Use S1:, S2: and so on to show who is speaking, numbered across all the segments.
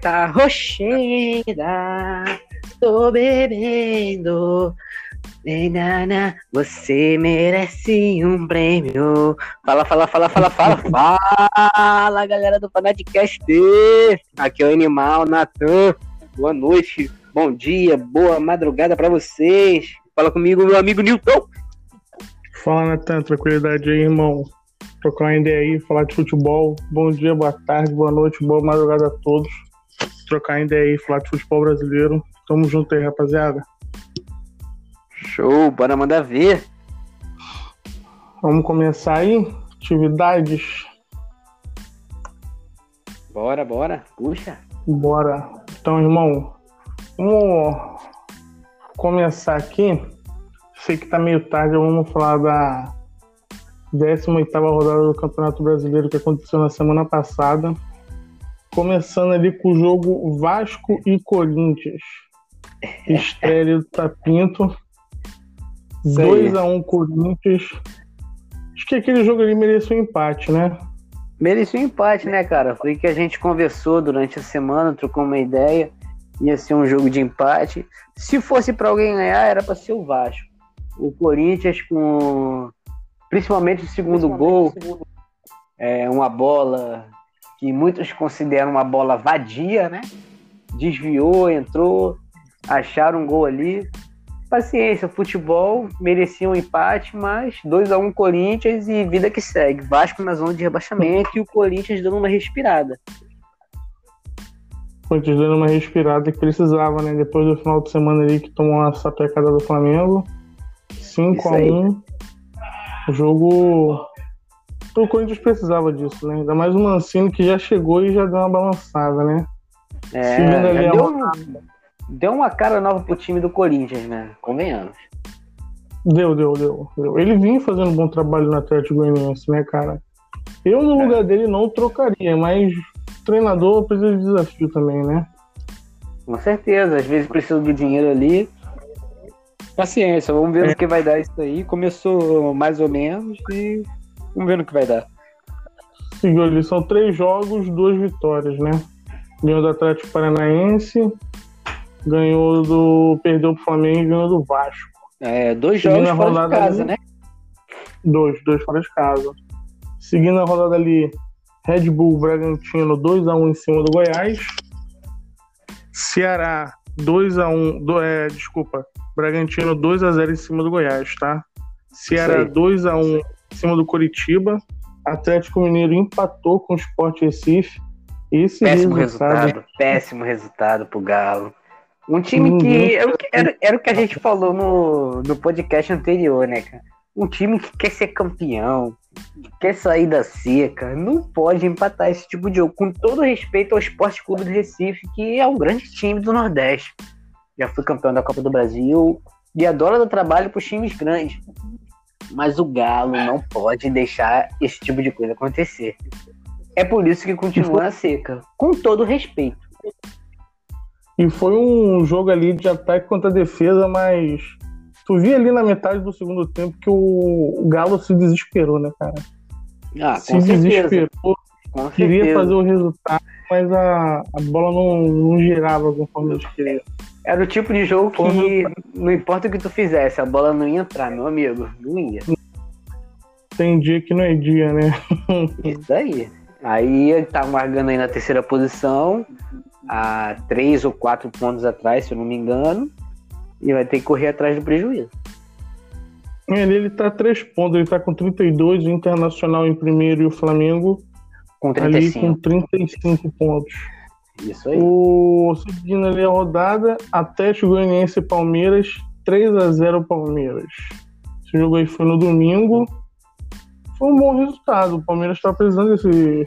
S1: tá rocheira, tô bebendo. Nana, você merece um prêmio. Fala, fala, fala, fala, fala, fala, galera do Fanaticast. Aqui é o Animal Natan. Boa noite, bom dia, boa madrugada para vocês. Fala comigo, meu amigo Newton.
S2: Fala, Natan, tranquilidade aí, irmão. Trocar uma ideia aí, falar de futebol. Bom dia, boa tarde, boa noite, boa madrugada a todos. Trocar ideia aí, falar de futebol brasileiro. Tamo junto aí, rapaziada.
S1: Show, bora mandar ver.
S2: Vamos começar aí? Atividades?
S1: Bora, bora, puxa.
S2: Bora. Então, irmão, vamos começar aqui. Sei que tá meio tarde, vamos falar da 18 rodada do Campeonato Brasileiro que aconteceu na semana passada. Começando ali com o jogo Vasco e Corinthians. Estéreo do Tapinto. 2x1 um, Corinthians. Acho que aquele jogo ali merecia um empate, né?
S1: Merecia um empate, né, cara? Foi que a gente conversou durante a semana, trocou uma ideia. Ia ser um jogo de empate. Se fosse para alguém ganhar, era para ser o Vasco. O Corinthians, com principalmente o segundo gol, segundo... é uma bola que muitos consideram uma bola vadia, né? Desviou, entrou, acharam um gol ali paciência, futebol merecia um empate, mas 2 a 1 um Corinthians e vida que segue. Vasco na zona de rebaixamento e o Corinthians dando uma respirada.
S2: Corinthians dando uma respirada que precisava, né? Depois do final de semana ali que tomou uma sapecada do Flamengo. 5 a 1 O jogo. O Corinthians precisava disso, né? Ainda mais o Mancini que já chegou e já deu uma balançada, né?
S1: É, deu deu uma cara nova pro time do Corinthians, né? Convenhamos.
S2: Deu, deu, deu, deu. Ele vinha fazendo um bom trabalho no Atlético Goianiense, né, cara? Eu, no é. lugar dele, não trocaria, mas treinador precisa de desafio também, né?
S1: Com certeza, às vezes precisa do dinheiro ali. Paciência, vamos ver é. o que vai dar isso aí. Começou mais ou menos e vamos ver no que vai dar.
S2: Seguiu ali, são três jogos, duas vitórias, né? Ganhou do Atlético Paranaense, ganhou do. Perdeu pro Flamengo e ganhou do Vasco.
S1: É, dois Seguindo jogos fora de casa, ali, né?
S2: Dois, dois fora de casa. Seguindo a rodada ali, Red Bull Bragantino 2x1 em cima do Goiás. Ceará 2x1. Do, é, desculpa. Bragantino 2x0 em cima do Goiás, tá? Ceará 2x1 em cima do Curitiba. Atlético Mineiro empatou com o Sport Recife.
S1: Esse péssimo resultado, resultado péssimo resultado pro Galo. Um time que, era, era, era, o que a gente falou no, no podcast anterior, né, cara? Um time que quer ser campeão, que quer sair da seca, não pode empatar esse tipo de jogo. Com todo respeito ao Esporte Clube do Recife, que é um grande time do Nordeste. Já foi campeão da Copa do Brasil e adora dar trabalho para os times grandes. Mas o Galo não pode deixar esse tipo de coisa acontecer. É por isso que continua na seca, com todo respeito.
S2: E foi um jogo ali de ataque contra defesa, mas tu via ali na metade do segundo tempo que o, Galo se desesperou, né, cara?
S1: Ah, se desesperou,
S2: queria fazer o resultado, mas a, a bola não, não girava conforme eles queriam.
S1: Era o tipo de jogo que não importa o que tu fizesse, a bola não ia entrar, meu amigo. Não ia.
S2: Tem dia que não é dia, né?
S1: Isso aí. Aí ele tá marcando aí na terceira posição, a três ou quatro pontos atrás, se eu não me engano, e vai ter que correr atrás do prejuízo.
S2: Ele, ele tá três pontos, ele tá com 32, o Internacional em primeiro e o Flamengo
S1: com 35.
S2: ali com 35 pontos.
S1: Isso aí.
S2: O, seguindo ali a rodada, Atlético Goianiense e Palmeiras, 3 a 0 Palmeiras. Esse jogo aí foi no domingo. Foi um bom resultado. O Palmeiras está precisando desse,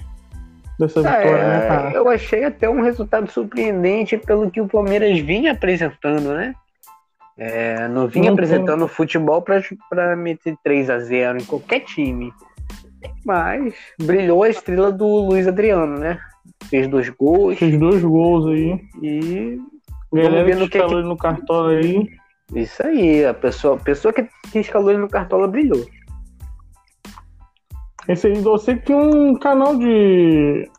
S2: dessa é, vitória, né, cara?
S1: Eu achei até um resultado surpreendente pelo que o Palmeiras vinha apresentando, né? É, não vinha não apresentando tem... futebol para meter 3 a 0 em qualquer time. Mas brilhou a estrela do Luiz Adriano, né? Fez dois gols.
S2: Fez dois gols aí.
S1: E.
S2: Galera vendo que, que... ele no cartola aí.
S1: Isso aí, a pessoa, a pessoa que, que escalou ele no cartola brilhou.
S2: Esse aí, você tem um canal de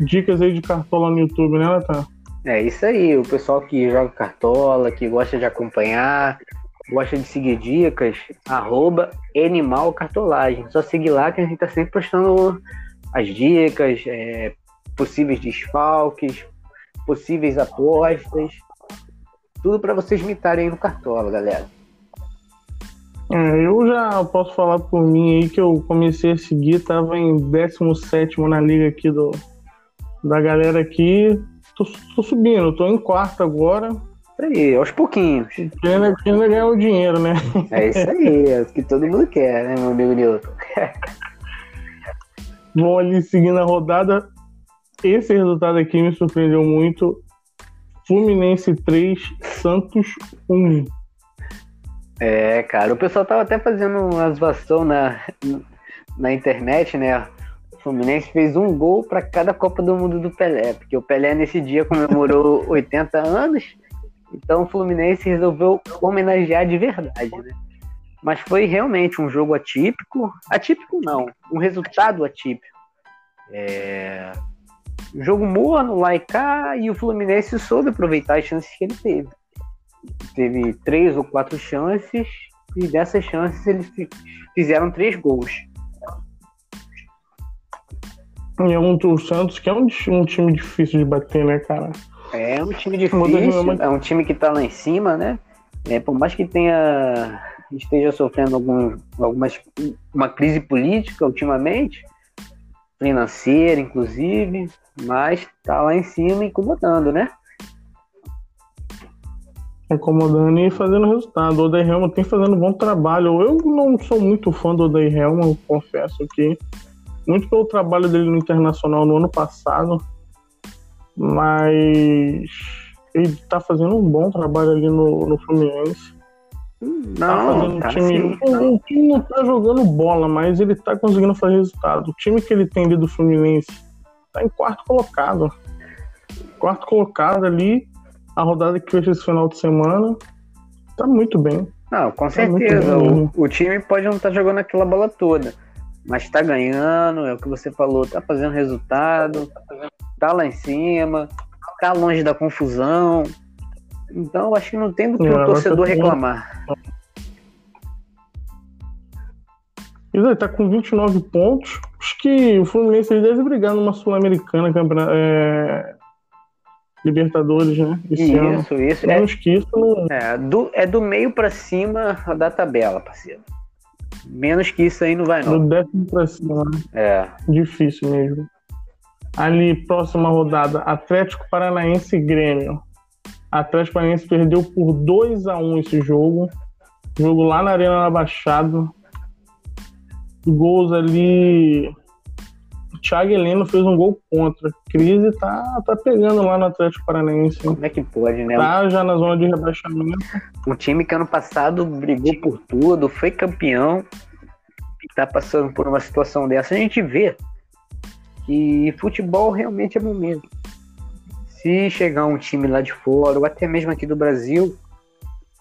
S2: dicas aí de cartola no YouTube, né, Natan?
S1: É isso aí, o pessoal que joga cartola, que gosta de acompanhar, gosta de seguir dicas, arroba Animal Cartolagem. Só seguir lá que a gente tá sempre postando as dicas, é, possíveis desfalques, possíveis apostas, tudo para vocês imitarem aí no Cartola, galera.
S2: É, eu já posso falar por mim aí que eu comecei a seguir, tava em 17 na liga aqui do, da galera aqui. Tô, tô subindo, tô em quarto agora.
S1: Isso aí, aos pouquinhos.
S2: Querendo, querendo ganhar o dinheiro, né?
S1: É isso aí, é o que todo mundo quer, né, meu amigo Nilton?
S2: Vou ali seguindo a rodada. Esse resultado aqui me surpreendeu muito. Fluminense 3, Santos 1.
S1: É, cara, o pessoal tava até fazendo uma zoação na, na internet, né? O Fluminense fez um gol para cada Copa do Mundo do Pelé, porque o Pelé nesse dia comemorou 80 anos, então o Fluminense resolveu homenagear de verdade, né? Mas foi realmente um jogo atípico. Atípico não, um resultado atípico. É... Jogo morno lá e cá, e o Fluminense soube aproveitar as chances que ele teve teve três ou quatro chances e dessas chances eles fizeram três gols.
S2: E é um o Santos que é um, um, time difícil de bater, né, cara?
S1: É um time difícil, é um time que tá lá em cima, né? É, por mais que tenha esteja sofrendo algum, algumas uma crise política ultimamente, financeira inclusive, mas tá lá em cima incomodando, né?
S2: incomodando e fazendo resultado. O Odair Helman tem fazendo um bom trabalho. Eu não sou muito fã do Odair Helman, confesso que muito pelo trabalho dele no Internacional no ano passado, mas ele tá fazendo um bom trabalho ali no, no Fluminense.
S1: Não, tá fazendo um
S2: tá time,
S1: assim,
S2: o, o time não tá jogando bola, mas ele tá conseguindo fazer resultado. O time que ele tem ali do Fluminense tá em quarto colocado. Quarto colocado ali, a rodada que fez esse final de semana tá muito bem.
S1: Não, com tá certeza. O, o, time pode não estar tá jogando aquela bola toda, mas tá ganhando, é o que você falou, tá fazendo resultado, tá lá em cima, tá longe da confusão. Então acho que não tem do que o um torcedor reclamar.
S2: Ele tá com 29 pontos. Acho que o Fluminense deve brigar numa Sul-Americana, é, Libertadores, né?
S1: Esse isso, ano. isso.
S2: Menos é, que isso. Não...
S1: É, do, é do meio para cima da tabela, parceiro. Menos que isso aí não vai, não.
S2: Do décimo pra cima, né?
S1: É.
S2: Difícil mesmo. Ali, próxima rodada, Atlético Paranaense e Grêmio. Atlético Paranaense perdeu por 2 a 1 esse jogo. Jogo lá na Arena da Baixada. Gols ali Thiago Heleno fez um gol contra. Crise tá, tá pegando lá no Atlético Paranaense.
S1: Como é que pode, né?
S2: Tá já na zona de rebaixamento.
S1: Um time que ano passado brigou por tudo, foi campeão, tá passando por uma situação dessa. A gente vê que futebol realmente é momento. Se chegar um time lá de fora, ou até mesmo aqui do Brasil,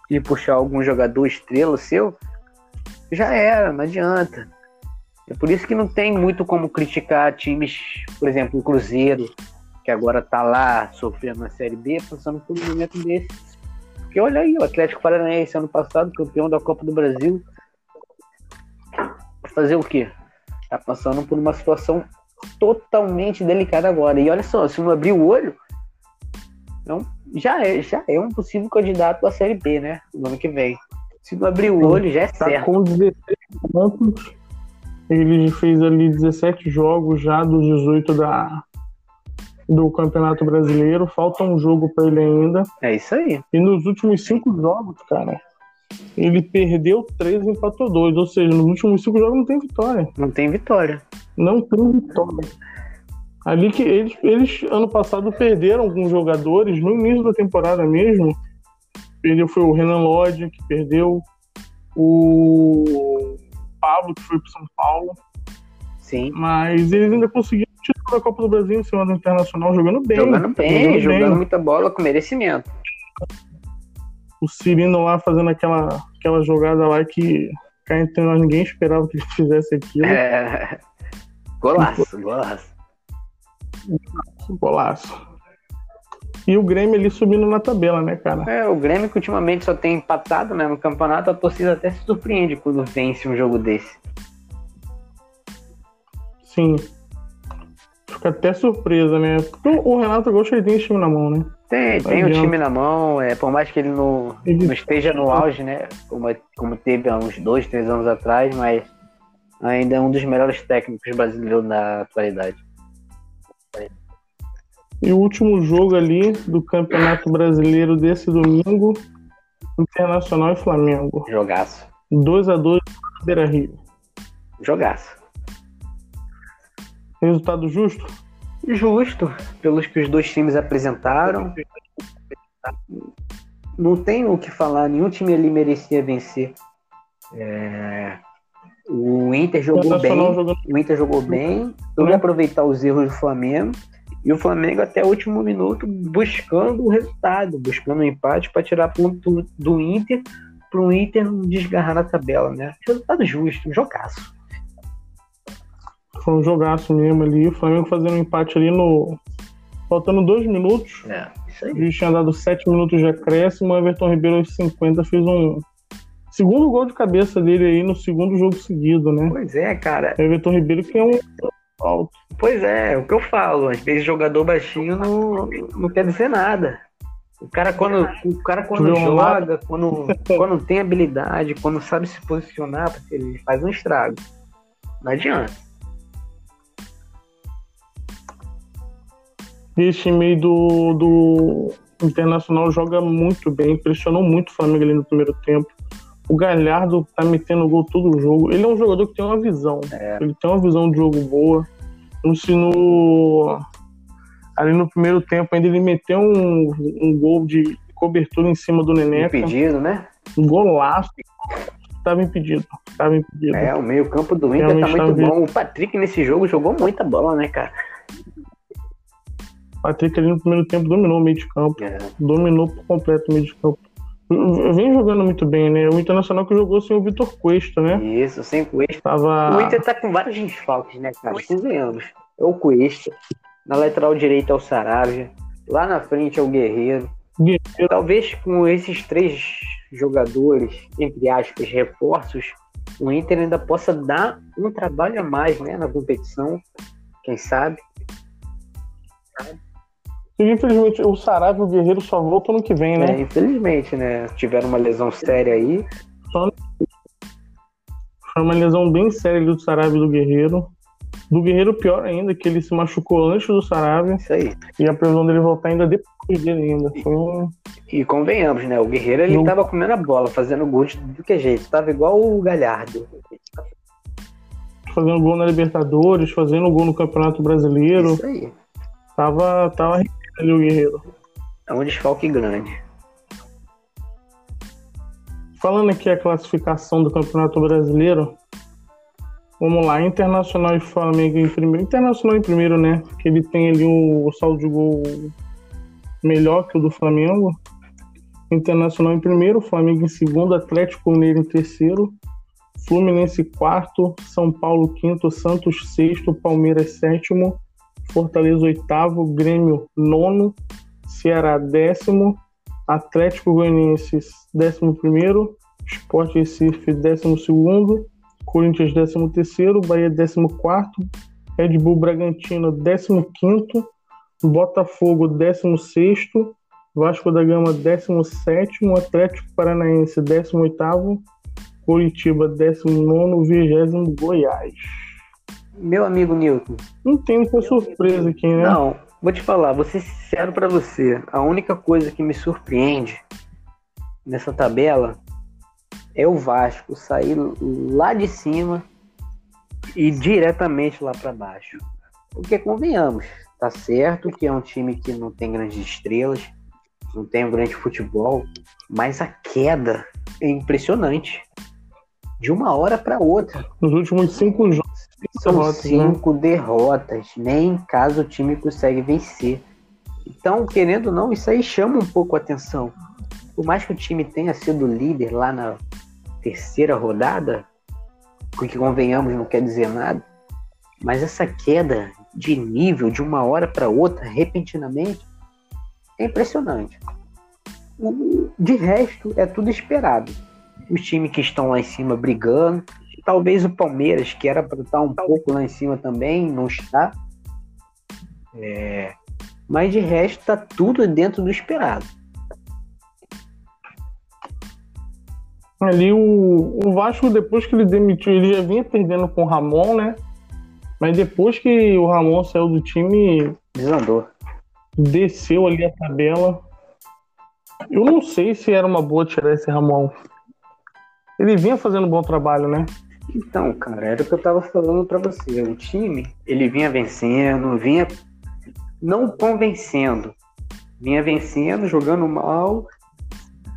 S1: e puxar algum jogador estrela seu, já era, não adianta é por isso que não tem muito como criticar times, por exemplo, o Cruzeiro, que agora tá lá sofrendo na Série B, passando por um momento desse. Porque olha aí, o Atlético Paranaense ano passado, campeão da Copa do Brasil. Fazer o quê? Tá passando por uma situação totalmente delicada agora. E olha só, se não abrir o olho, não, já é, já é um possível candidato à Série B, né? No ano que vem. Se não abrir o olho, já é tá certo.
S2: Com 16 pontos ele fez ali 17 jogos já dos 18 da, do Campeonato Brasileiro. Falta um jogo para ele ainda.
S1: É isso aí.
S2: E nos últimos cinco jogos, cara, ele perdeu três e empatou dois. Ou seja, nos últimos cinco jogos não tem vitória.
S1: Não tem vitória.
S2: Não tem vitória. Ali que eles, eles ano passado perderam alguns jogadores no início da temporada mesmo. Perdeu foi o Renan Lodge, que perdeu. O Pablo, que foi pro São Paulo.
S1: Sim.
S2: Mas eles ainda conseguiram o título da Copa do Brasil em cima do Internacional, jogando bem.
S1: Jogando bem, jogando, jogando bem. muita bola com merecimento.
S2: O Cirino lá fazendo aquela, aquela jogada lá que cá entre nós ninguém esperava que ele fizesse aquilo.
S1: É. Golaço, golaço.
S2: Golaço. E o Grêmio ali subindo na tabela, né, cara?
S1: É, o Grêmio que ultimamente só tem empatado né, no campeonato, a torcida até se surpreende quando vence um jogo desse.
S2: Sim. Fica até surpresa, né? Porque o Renato Gaúcho ele tem esse time na mão, né?
S1: Tem, tem o time na mão, é, por mais que ele não, ele... não esteja no auge, né? Como, como teve há uns dois, três anos atrás, mas ainda é um dos melhores técnicos brasileiros da atualidade.
S2: E o último jogo ali do Campeonato Brasileiro desse domingo, Internacional e Flamengo.
S1: Jogaço.
S2: 2 a 2 Beira Rio.
S1: Jogaço.
S2: Resultado justo?
S1: Justo, pelos que os dois times apresentaram. Não tem o que falar, nenhum time ali merecia vencer. É... O Inter jogou bem, jogando... o Inter jogou bem, soube aproveitar os erros do Flamengo e o Flamengo até o último minuto buscando o resultado, buscando o um empate para tirar ponto do Inter para o Inter não desgarrar na tabela, né? Resultado justo, um jogaço.
S2: Foi um jogaço mesmo ali. O Flamengo fazendo um empate ali no. Faltando dois minutos.
S1: É, isso aí.
S2: gente tinha dado sete minutos de acréscimo. O Everton Ribeiro aos 50 fez um. Segundo gol de cabeça dele aí no segundo jogo seguido, né?
S1: Pois é, cara.
S2: O Everton Ribeiro que é um alto.
S1: Pois é, é o que eu falo. Às vezes jogador baixinho não, não quer dizer nada. O cara quando, o cara quando joga, quando, quando tem habilidade, quando sabe se posicionar, ele faz um estrago. Não adianta.
S2: Esse meio do, do Internacional joga muito bem, impressionou muito o Flamengo ali no primeiro tempo. O Galhardo tá metendo gol todo o jogo. Ele é um jogador que tem uma visão. É. Ele tem uma visão de jogo boa. Se no, ali no primeiro tempo ainda ele meteu um, um gol de cobertura em cima do Neneca.
S1: Impedido, né?
S2: Um golaço. Tava impedido. Tava impedido.
S1: É, o meio campo do Inter Realmente tá muito bom. O Patrick nesse jogo jogou muita bola, né, cara?
S2: O Patrick ali no primeiro tempo dominou o meio de campo. É. Dominou por completo o meio de campo vem jogando muito bem, né? O Internacional que jogou sem o Vitor Cuesta, né?
S1: Isso, sem Cuesta. Tava... O Inter tá com vários desfalques, né, cara? Convenhamos. É o Cuesta. Na lateral direita é o Saravia. Lá na frente é o Guerreiro. Guerreiro. Talvez com esses três jogadores, entre aspas, reforços, o Inter ainda possa dar um trabalho a mais, né, na competição. Quem sabe?
S2: sabe? E infelizmente o Sarabia e o Guerreiro só voltam no que vem, né?
S1: É, infelizmente, né? Tiveram uma lesão séria aí. Só...
S2: Foi uma lesão bem séria do Sarabia e do Guerreiro. Do Guerreiro, pior ainda, que ele se machucou antes do Sarabia.
S1: Isso aí.
S2: E a previsão dele voltar ainda depois dele ainda. Foi um...
S1: E convenhamos, né? O Guerreiro ele tava comendo a bola, fazendo gol de do que jeito. Tava igual o Galhardo.
S2: Fazendo gol na Libertadores, fazendo gol no Campeonato Brasileiro.
S1: Isso aí.
S2: Tava, tava o Guerreiro.
S1: É um desfalque grande.
S2: Falando aqui a classificação do Campeonato Brasileiro, vamos lá, Internacional e Flamengo em primeiro. Internacional em primeiro, né? Que ele tem ali o, o saldo de gol melhor que o do Flamengo. Internacional em primeiro, Flamengo em segundo, Atlético Mineiro em terceiro, Fluminense quarto, São Paulo quinto, Santos sexto, Palmeiras sétimo, Fortaleza oitavo, Grêmio nono, Ceará décimo, Atlético Goianiense décimo primeiro, Sport Recife décimo segundo, Corinthians décimo terceiro, Bahia décimo quarto, Red Bull Bragantino décimo quinto, Botafogo décimo sexto, Vasco da Gama décimo sétimo, Atlético Paranaense décimo oitavo, Curitiba décimo nono, vigésimo Goiás.
S1: Meu amigo Newton.
S2: Não tem muita surpresa aqui, né?
S1: Não, vou te falar, vou ser sincero para você. A única coisa que me surpreende nessa tabela é o Vasco sair lá de cima e diretamente lá para baixo. Porque convenhamos, tá certo que é um time que não tem grandes estrelas, não tem um grande futebol, mas a queda é impressionante. De uma hora para outra.
S2: Nos últimos cinco jogos
S1: são derrotas, né? cinco né? derrotas, nem caso o time consegue vencer. Então, querendo ou não, isso aí chama um pouco a atenção. Por mais que o time tenha sido líder lá na terceira rodada, porque convenhamos não quer dizer nada, mas essa queda de nível de uma hora para outra, repentinamente, é impressionante. De resto, é tudo esperado. Os times que estão lá em cima brigando, talvez o Palmeiras, que era para estar um pouco lá em cima também, não está. É... Mas de resto, está tudo dentro do esperado.
S2: Ali o, o Vasco, depois que ele demitiu, ele já vinha perdendo com o Ramon, né? Mas depois que o Ramon saiu do time.
S1: Desandou.
S2: Desceu ali a tabela. Eu não sei se era uma boa tirar esse Ramon. Ele vinha fazendo um bom trabalho, né?
S1: Então, cara, era o que eu tava falando para você. O time, ele vinha vencendo, vinha não convencendo. Vinha vencendo, jogando mal,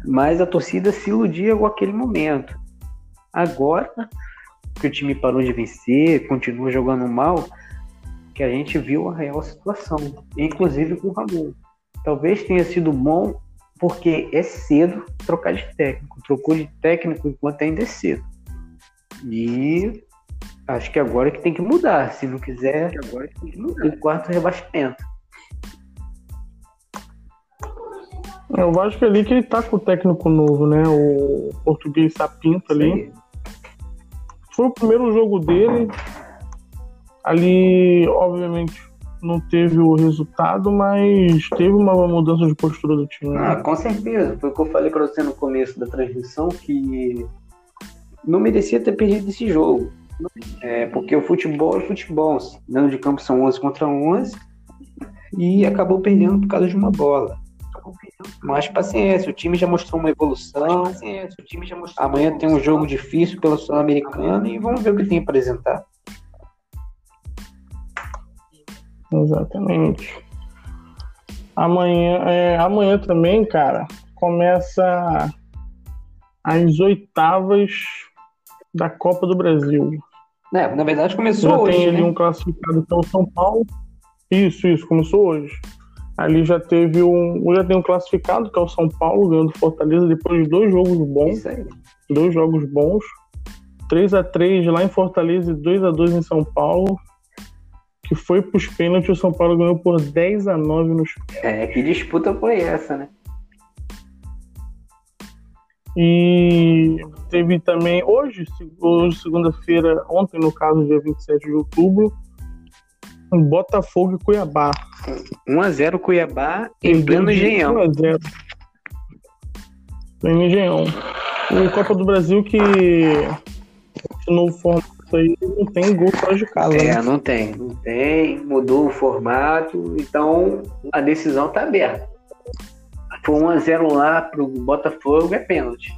S1: mas a torcida se iludia com aquele momento. Agora que o time parou de vencer, continua jogando mal, que a gente viu a real situação, inclusive com o Ramon. Talvez tenha sido bom porque é cedo trocar de técnico. Trocou de técnico enquanto ainda é cedo. E acho que agora que tem que mudar. Se não quiser, agora tem que mudar. o quarto rebaixamento.
S2: Eu acho que ali que ele tá com o técnico novo, né? O português Sapinto ali. Foi o primeiro jogo dele. Ali, obviamente, não teve o resultado, mas teve uma mudança de postura do time.
S1: Ah, com certeza. Foi o que eu falei para você no começo da transmissão que não merecia ter perdido esse jogo. É, porque o futebol é futebol. Dentro de campo são 11 contra 11 e acabou perdendo por causa de uma bola. Mas paciência, o time já mostrou uma evolução. Amanhã tem um jogo difícil pela Sul-Americana e vamos ver o que tem a apresentar.
S2: Exatamente. Amanhã, é, amanhã também, cara, começa as oitavas da Copa do Brasil.
S1: É, na verdade começou
S2: já
S1: hoje.
S2: Tem ali
S1: né?
S2: um classificado que é o São Paulo. Isso, isso, começou hoje. Ali já teve um. Já tem um classificado, que é o São Paulo, ganhando Fortaleza depois de dois jogos bons.
S1: Isso aí.
S2: Dois jogos bons. 3 a 3 lá em Fortaleza e 2 a 2 em São Paulo. Que foi pros pênaltis, o São Paulo ganhou por 10 a 9 nos
S1: É, que disputa foi essa, né?
S2: E teve também hoje, hoje segunda-feira, ontem no caso, dia 27 de outubro, Botafogo e Cuiabá.
S1: 1x0 Cuiabá em pleno Engenhão.
S2: 1x0. Pleno Engenhão. O Copa do Brasil que esse novo formato aí não tem gol fora de casa.
S1: É,
S2: né?
S1: não tem, não tem, mudou o formato, então a decisão tá aberta. Foi 1x0 lá pro Botafogo, é pênalti.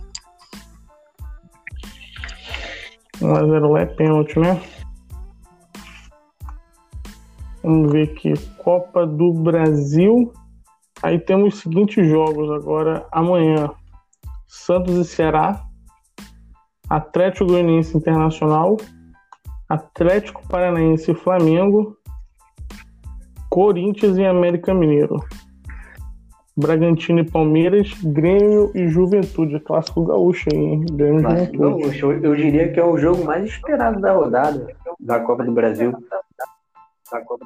S2: 1x0 lá é pênalti, né? Vamos ver aqui. Copa do Brasil. Aí temos os seguintes jogos agora amanhã. Santos e Ceará. Atlético Goianiense Internacional. Atlético Paranaense e Flamengo. Corinthians e América Mineiro. Bragantino e Palmeiras, Grêmio e Juventude. Clássico gaúcho aí, hein? Grêmio e
S1: Clássico
S2: Juventude.
S1: gaúcho. Eu, eu diria que é o jogo mais esperado da rodada da Copa do Brasil. Da Copa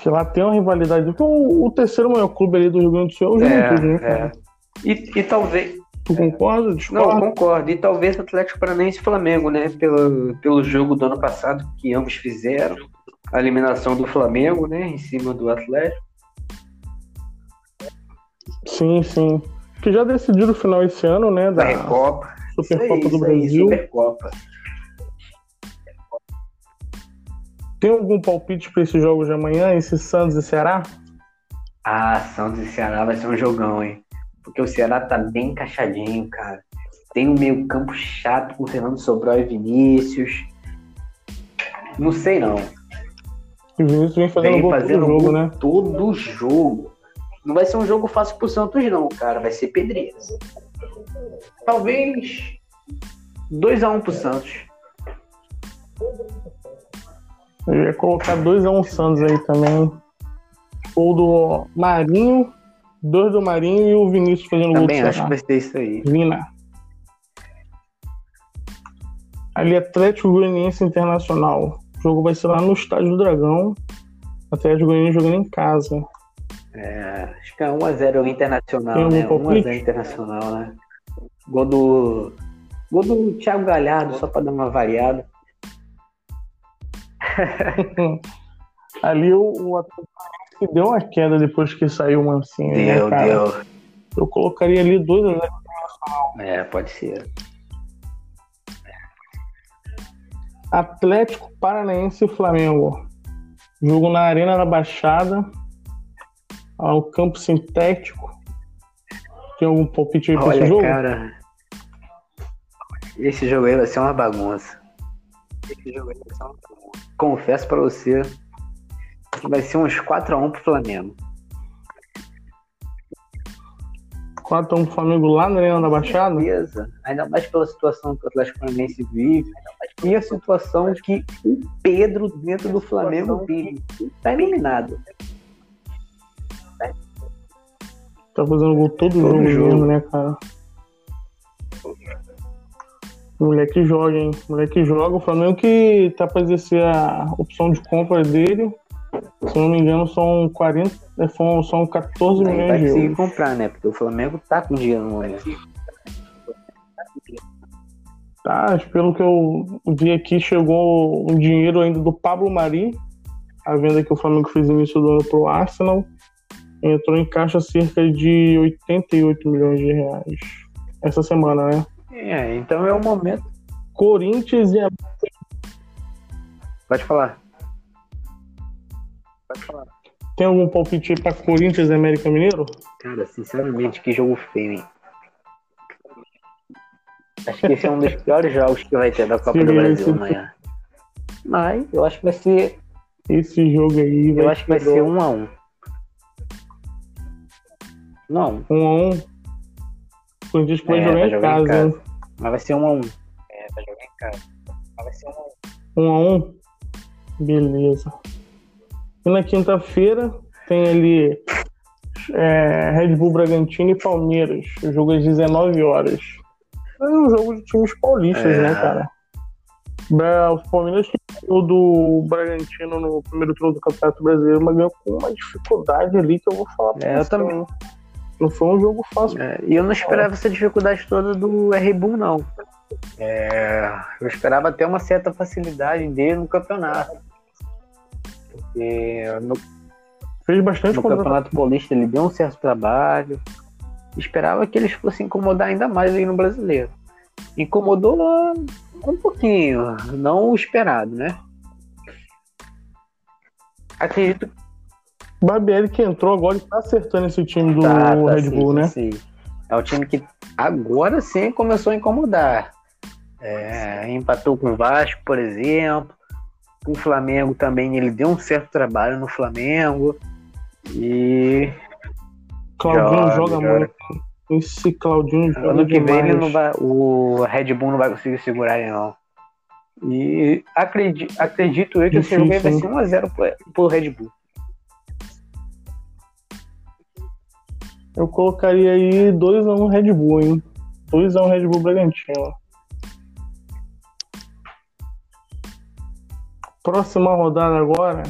S2: Que lá tem uma rivalidade. Porque o, o terceiro maior clube ali do Rio Grande do Sul é o Juventude, né?
S1: É,
S2: cara?
S1: é. E, e talvez.
S2: Tu concorda?
S1: Não, eu
S2: Discorda?
S1: concordo. E talvez Atlético Paranaense e Flamengo, né? Pelo, pelo jogo do ano passado que ambos fizeram. A eliminação do Flamengo, né? Em cima do Atlético.
S2: Sim, sim. Que já decidiram o final esse ano, né?
S1: Da Recopa.
S2: Supercopa do
S1: aí,
S2: Brasil.
S1: Supercopa.
S2: Tem algum palpite para esses jogos de amanhã, esse Santos e Ceará?
S1: Ah, Santos e Ceará vai ser um jogão, hein? Porque o Ceará tá bem encaixadinho, cara. Tem um meio campo chato com Fernando Sobral e Vinícius. Não sei não.
S2: O Vinícius vem fazendo
S1: Vem
S2: gol todo
S1: fazendo
S2: jogo,
S1: gol
S2: né?
S1: todo jogo. Não vai ser um jogo fácil pro Santos não, cara. Vai ser pedreira. Talvez 2x1 pro Santos.
S2: Eu ia colocar 2x1 um Santos aí também. Ou do Marinho, dois do Marinho e o Vinícius fazendo gol do
S1: Também acho que vai ser isso aí.
S2: Vina. Ali Atlético Goianiense Internacional. O jogo vai ser lá no Estádio do Dragão. Até Goiânia jogando em casa.
S1: É, acho que é 1x0 o Internacional, né?
S2: algum palpite?
S1: 1x0 Internacional, né? Gol do. Gol do Thiago Galhardo, só pra dar uma variada.
S2: Ali o, o Atlético deu uma queda depois que saiu o Mancinho, né,
S1: Deu,
S2: cara?
S1: deu.
S2: Eu colocaria ali 2 a 0
S1: É, pode ser.
S2: Atlético Paranaense e Flamengo. Jogo na Arena da Baixada. Ao campo sintético. Tem algum palpite aí pra esse jogo?
S1: cara. Esse jogo aí vai ser uma bagunça. Esse jogo aí vai ser uma bagunça. Confesso pra você que vai ser uns 4x1 pro Flamengo.
S2: 4x1 pro Flamengo lá na Arena da Baixada.
S1: Beleza. Ainda mais pela situação que o Atlético Paranaense vive. E a situação que o Pedro dentro do Flamengo vive. Tá eliminado.
S2: Tá fazendo gol todo,
S1: Todo
S2: jogo,
S1: jogo.
S2: mesmo, né, cara? Moleque joga, hein? Moleque joga. O Flamengo que tá pra exercer a opção de compra dele. Se não me engano, são 40. é, São, são 14
S1: Aí
S2: milhões
S1: vai
S2: de
S1: conseguir
S2: euros.
S1: comprar, né? Porque o Flamengo tá com dinheiro no momento.
S2: Tá, pelo que eu vi aqui, chegou um dinheiro ainda do Pablo Mari, a venda que o Flamengo fez no início do ano pro Arsenal. Entrou em caixa cerca de 88 milhões de reais. Essa semana, né?
S1: É, então é o momento.
S2: Corinthians e a
S1: Pode falar. Pode falar.
S2: Tem algum palpite aí pra Corinthians e América Mineiro?
S1: Cara, sinceramente, que jogo feio, hein? Acho que esse é um dos piores jogos que vai ter da Copa do
S2: Sim,
S1: Brasil
S2: sim.
S1: amanhã. Mas eu acho que vai ser.
S2: Esse jogo aí
S1: Eu acho que vai ser um a um. A um.
S2: a um. O Corinthians que vai
S1: É,
S2: jogar
S1: vai
S2: em
S1: jogar em
S2: casa?
S1: Mas vai ser um a um. É, vai jogar em casa. Mas vai ser um a um.
S2: Um a um. Beleza. E na quinta-feira tem ali é, Red Bull Bragantino e Palmeiras. O jogo às 19 horas. É um jogo de times paulistas,
S1: É.
S2: né, cara? O Palmeiras que ganhou do Bragantino no primeiro turno do Campeonato Brasileiro, mas ganhou com uma dificuldade ali que eu vou falar pra
S1: É, eu
S2: você,
S1: também.
S2: Não foi um jogo fácil.
S1: É, e eu não esperava essa dificuldade toda do R Bull, não. É, eu esperava até uma certa facilidade dele no campeonato. Porque no,
S2: Fez bastante
S1: no campeonato paulista ele deu um certo trabalho. Esperava que eles fossem incomodar ainda mais aí no brasileiro. Incomodou um pouquinho, não o esperado, né? Acredito
S2: Barbieri que entrou agora e tá acertando esse time do
S1: tá, tá,
S2: Red
S1: sim,
S2: Bull, né?
S1: sim. É o time que agora sim começou a incomodar. É, empatou com o Vasco, por exemplo. Com o Flamengo também ele deu um certo trabalho no Flamengo. E
S2: Claudinho
S1: Joga,
S2: joga, muito. Esse Claudinho joga
S1: ano que vem ele não vai, o Red Bull não vai conseguir segurar ele não. E acredito, acredito eu que esse jogo vai ser 1x0 pro, pro Red Bull.
S2: Eu colocaria aí 2x1 Red Bull, hein? 2x1 Red Bull Bragantino. Próxima rodada agora: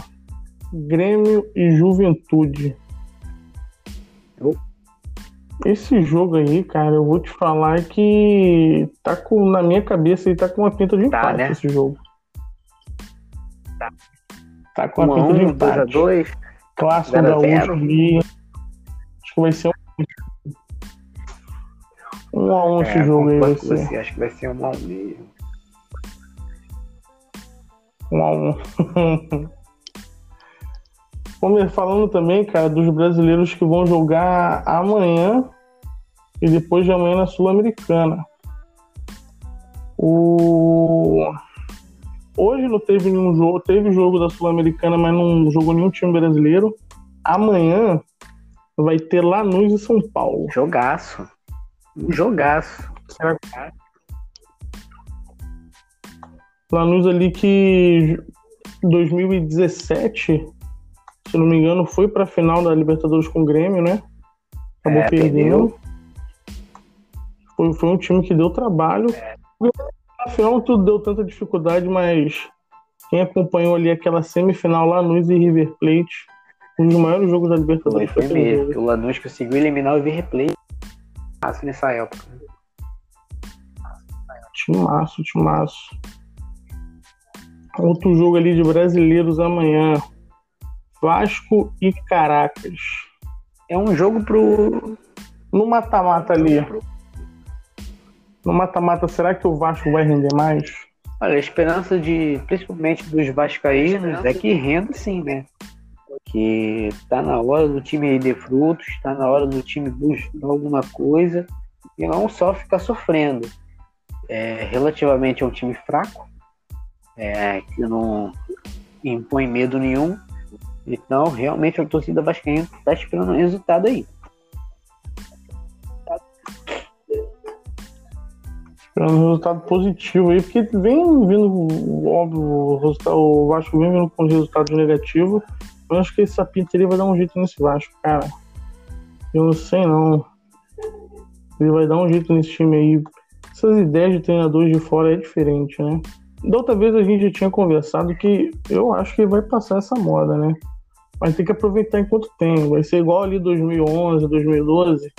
S2: Grêmio e Juventude. Esse jogo aí, cara, eu vou te falar que tá com, na minha cabeça ele tá com uma pinta de
S1: Tá,
S2: empate
S1: né?
S2: esse jogo. Tá com uma pinta de
S1: 1x1,
S2: empate.
S1: 2x2.
S2: Clássico da
S1: zero.
S2: Acho que vai ser um. Um a um esse
S1: É,
S2: jogo aí vai ser.
S1: você, acho que vai ser 1x1 mesmo.
S2: Um a um. Falando também, cara, dos brasileiros que vão jogar amanhã e depois de amanhã na Sul-Americana. O... Hoje não teve nenhum jogo, teve jogo da Sul-Americana, mas não jogou nenhum time brasileiro. Amanhã vai ter Lanús e São Paulo.
S1: Jogaço. Jogaço.
S2: Será Lanús ali que 2017, se não me engano, foi pra final da Libertadores com o Grêmio, né? Acabou
S1: É,
S2: perdendo.
S1: perdeu.
S2: Foi, foi um time que deu trabalho. Na final tudo deu tanta dificuldade, mas Quem acompanhou ali aquela semifinal Lanús e River Plate, um dos maiores jogos da Libertadores.
S1: Foi, foi mesmo. O Lanús conseguiu eliminar o River Plate nessa época.
S2: Timaço, timaço. Outro jogo ali de brasileiros amanhã. Vasco e Caracas.
S1: É um jogo pro.
S2: No mata-mata ali. No mata-mata, será que o Vasco vai render mais?
S1: Olha, a esperança de, principalmente dos vascaínos, é que renda sim, né? Que tá na hora do time de frutos, tá na hora do time buscar alguma coisa e não só ficar sofrendo. É, relativamente é um time fraco, é, que não impõe medo nenhum. Então, realmente, a torcida vascaína está esperando um resultado aí.
S2: Esperando um resultado positivo aí, porque vem vindo, óbvio, o, o Vasco vem vindo com resultado negativo. Eu acho que esse Sapinteria vai dar um jeito nesse Vasco, cara. Eu não sei não. Ele vai dar um jeito nesse time aí. Essas ideias de treinadores de fora é diferente, né? Da outra vez a gente já tinha conversado que eu acho que vai passar essa moda, né? Mas tem que aproveitar enquanto tem. Vai ser igual ali 2011, 2012,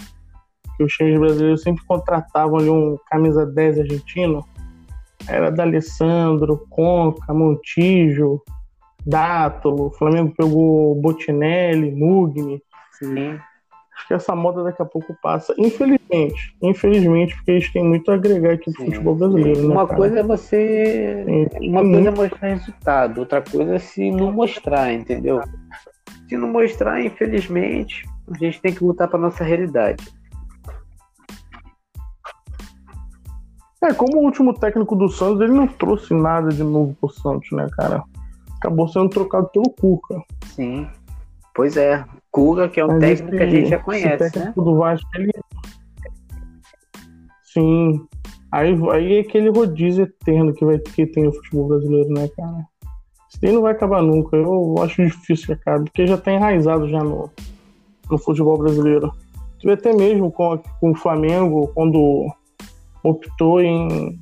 S2: que os times brasileiros sempre contratavam ali um camisa 10 argentino. Era da Alessandro, Conca, Montijo, Dátolo. O Flamengo pegou Botinelli, Mugni.
S1: Sim.
S2: Acho que essa moda daqui a pouco passa. Infelizmente. Infelizmente, porque eles têm muito a agregar aqui no futebol brasileiro.
S1: Uma
S2: né,
S1: coisa é você. Sim. Uma coisa é mostrar resultado, outra coisa é se não mostrar, entendeu? Se não mostrar, infelizmente, a gente tem que lutar para nossa realidade.
S2: É, como o último técnico do Santos, ele não trouxe nada de novo pro Santos, né, cara? Acabou sendo trocado pelo Cuca.
S1: Sim. Pois é. Cuca, que é um Mas técnico esse, que a gente já conhece, né?
S2: do Vasco, ele... Sim. Aí, aí é aquele rodízio eterno que, vai, que tem o futebol brasileiro, né, cara? Isso daí não vai acabar nunca. Eu acho difícil que acabe, porque já tá enraizado já no, no futebol brasileiro. Tive até mesmo com, com o Flamengo, quando optou em,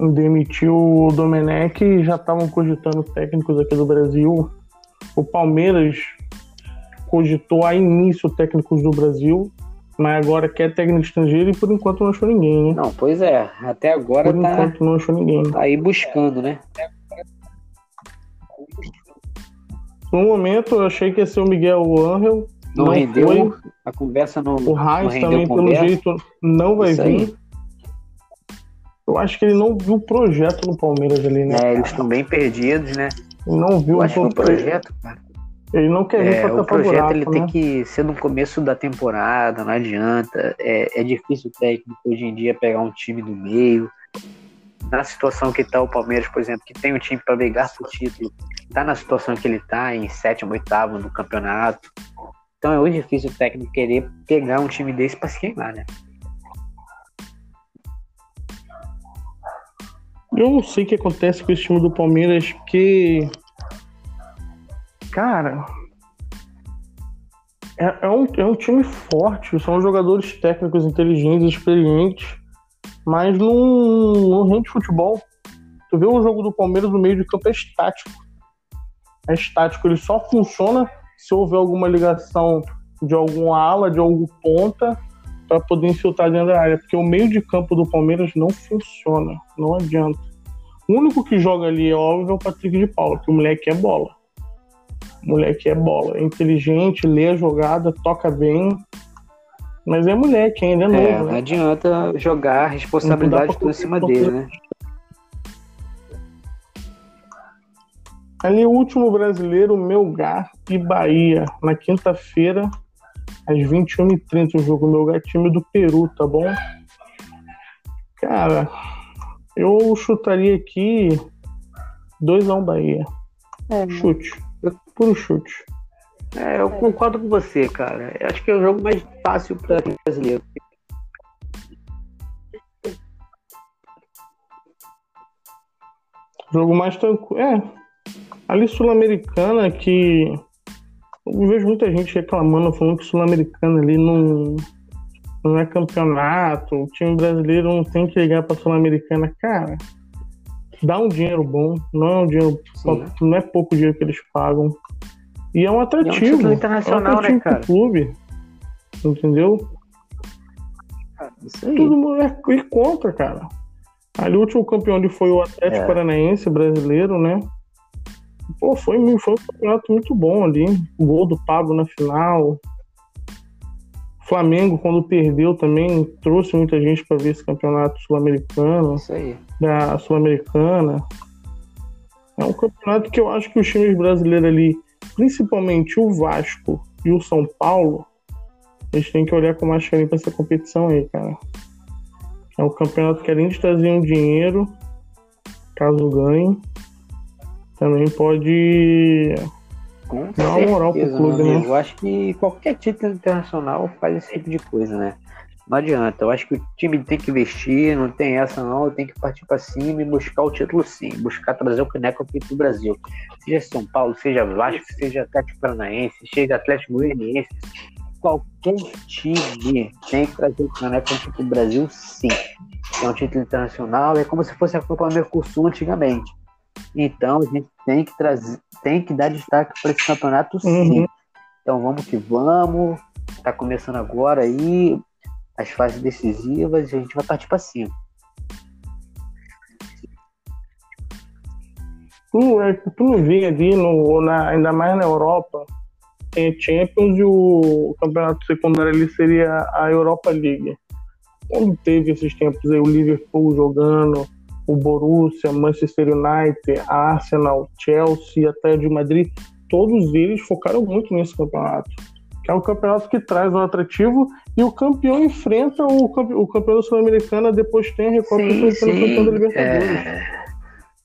S2: em demitir o Domenech, já estavam cogitando técnicos aqui do Brasil. O Palmeiras cogitou a início técnicos do Brasil, mas agora quer técnico estrangeiro e por enquanto não achou ninguém, né?
S1: Não, pois é. Até agora
S2: por
S1: tá,
S2: enquanto não achou ninguém.
S1: Tá aí buscando, né?
S2: No momento eu achei que ia ser o Miguel Angel.
S1: Não, não rendeu. Foi. A conversa no.
S2: O Reis também, pelo jeito, não vai
S1: Isso
S2: vir.
S1: Aí.
S2: Eu acho que ele não viu o projeto no Palmeiras ali, né?
S1: É, eles estão bem perdidos, né?
S2: Ele não viu
S1: o projeto, cara.
S2: Ele não quer vir
S1: É,
S2: pra
S1: o projeto
S2: buraco,
S1: ele
S2: né?
S1: tem que ser no começo da temporada, não adianta. É, é difícil o técnico hoje em dia pegar um time do meio. Na situação que tá o Palmeiras, por exemplo, que tem um time para brigar por título, tá na situação que ele tá, em sétimo, oitavo no campeonato. Então é muito difícil o técnico querer pegar um time desse para se queimar, né?
S2: Eu não sei o que acontece com esse time do Palmeiras, porque. Cara. É, é um, é um time forte, são jogadores técnicos, inteligentes, experientes, mas não, rende futebol. Tu vê o jogo do Palmeiras no meio de campo é estático. É estático, ele só funciona se houver alguma ligação de alguma ala, de algum ponta, para poder infiltrar dentro da área, porque o meio de campo do Palmeiras não funciona, não adianta. O único que joga ali, é óbvio, é o Patrick de Paula, que o moleque é bola. O moleque é bola, é inteligente, lê a jogada, toca bem, mas é moleque ainda, é novo,
S1: É, não
S2: né?
S1: adianta jogar a responsabilidade tudo em cima dele, né?
S2: Ali o último brasileiro, Melgar e Bahia, na quinta-feira, às 21h30, o jogo Melgar time do Peru, tá bom? Cara, eu chutaria aqui 2x1 Bahia.
S1: É,
S2: Chute. Puro chute.
S1: É, eu concordo com você, cara. Eu acho que é o jogo mais fácil para brasileiro.
S2: Jogo mais tranquilo. É. Ali Sul-Americana que. Eu vejo muita gente reclamando, falando que Sul-Americana ali não, não é campeonato. O time brasileiro não tem que ligar pra Sul-Americana. Cara, dá um dinheiro bom, não é um dinheiro,
S1: Sim.
S2: não é pouco dinheiro que eles pagam. E é um atrativo.
S1: E é um título internacional,
S2: é um atrativo
S1: né, cara?
S2: clube. Entendeu?
S1: Isso aí.
S2: Todo mundo é e contra, cara. Ali o último campeão ali foi o Atlético
S1: É.
S2: Paranaense brasileiro, né? Pô, foi, foi um campeonato muito bom ali. O gol do Pablo na final. Flamengo, quando perdeu, também trouxe muita gente para ver esse campeonato sul-americano,
S1: Isso aí.
S2: da Sul-Americana. É um campeonato que eu acho que os times brasileiros ali, principalmente o Vasco e o São Paulo, eles têm que olhar com mais carinho para essa competição aí, cara. É um campeonato que além de trazer um dinheiro, caso ganhe, também pode
S1: Com
S2: Dá uma moral pro clube, né?
S1: Eu acho que qualquer título internacional faz esse tipo de coisa, né? Não adianta. Eu acho que o time tem que investir, não tem essa não. Tem que partir pra cima e buscar o título sim. Buscar trazer o caneco aqui pro Brasil. Seja São Paulo, seja Vasco, seja Atlético Paranaense, seja Atlético Goianiense. Qualquer time tem que trazer o caneco aqui pro Brasil sim. É um título internacional, é como se fosse a Copa Mercosul antigamente. Então a gente tem que trazer, tem que dar destaque para esse campeonato sim.
S2: Uhum.
S1: Então vamos que vamos. Tá começando agora aí as fases decisivas e a gente vai partir para cima.
S2: Tu, é, tu não vê ali, no, na, ainda mais na Europa, tem Champions e o campeonato secundário ali seria a Europa League. Quando teve esses tempos aí o Liverpool jogando, o Borussia, Manchester United, Arsenal, Chelsea, até de Madrid, todos eles focaram muito nesse campeonato. Que é um campeonato que traz um atrativo e o campeão enfrenta o, campe- o campeão da Sul-Americana, depois tem a Recopa e enfrenta o campeão da Libertadores.
S1: É,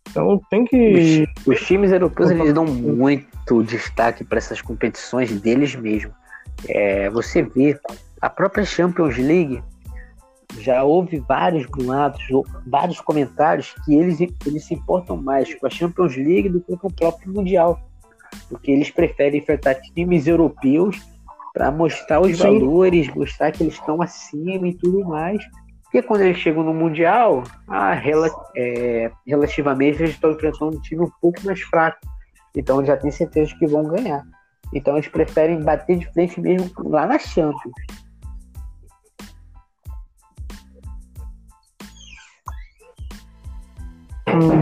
S2: Então tem que.
S1: os, os times europeus eles dão muito destaque para essas competições deles mesmos. É, você vê a própria Champions League já houve vários ou vários comentários que eles, eles se importam mais com a Champions League do que com o próprio Mundial. Porque eles preferem enfrentar times europeus para mostrar os
S2: Sim.
S1: valores, mostrar que eles estão acima e tudo mais. Porque quando eles chegam no Mundial, ah, rela- é, relativamente eles estão enfrentando um time um pouco mais fraco. Então já têm certeza que vão ganhar. Então eles preferem bater de frente mesmo lá na Champions.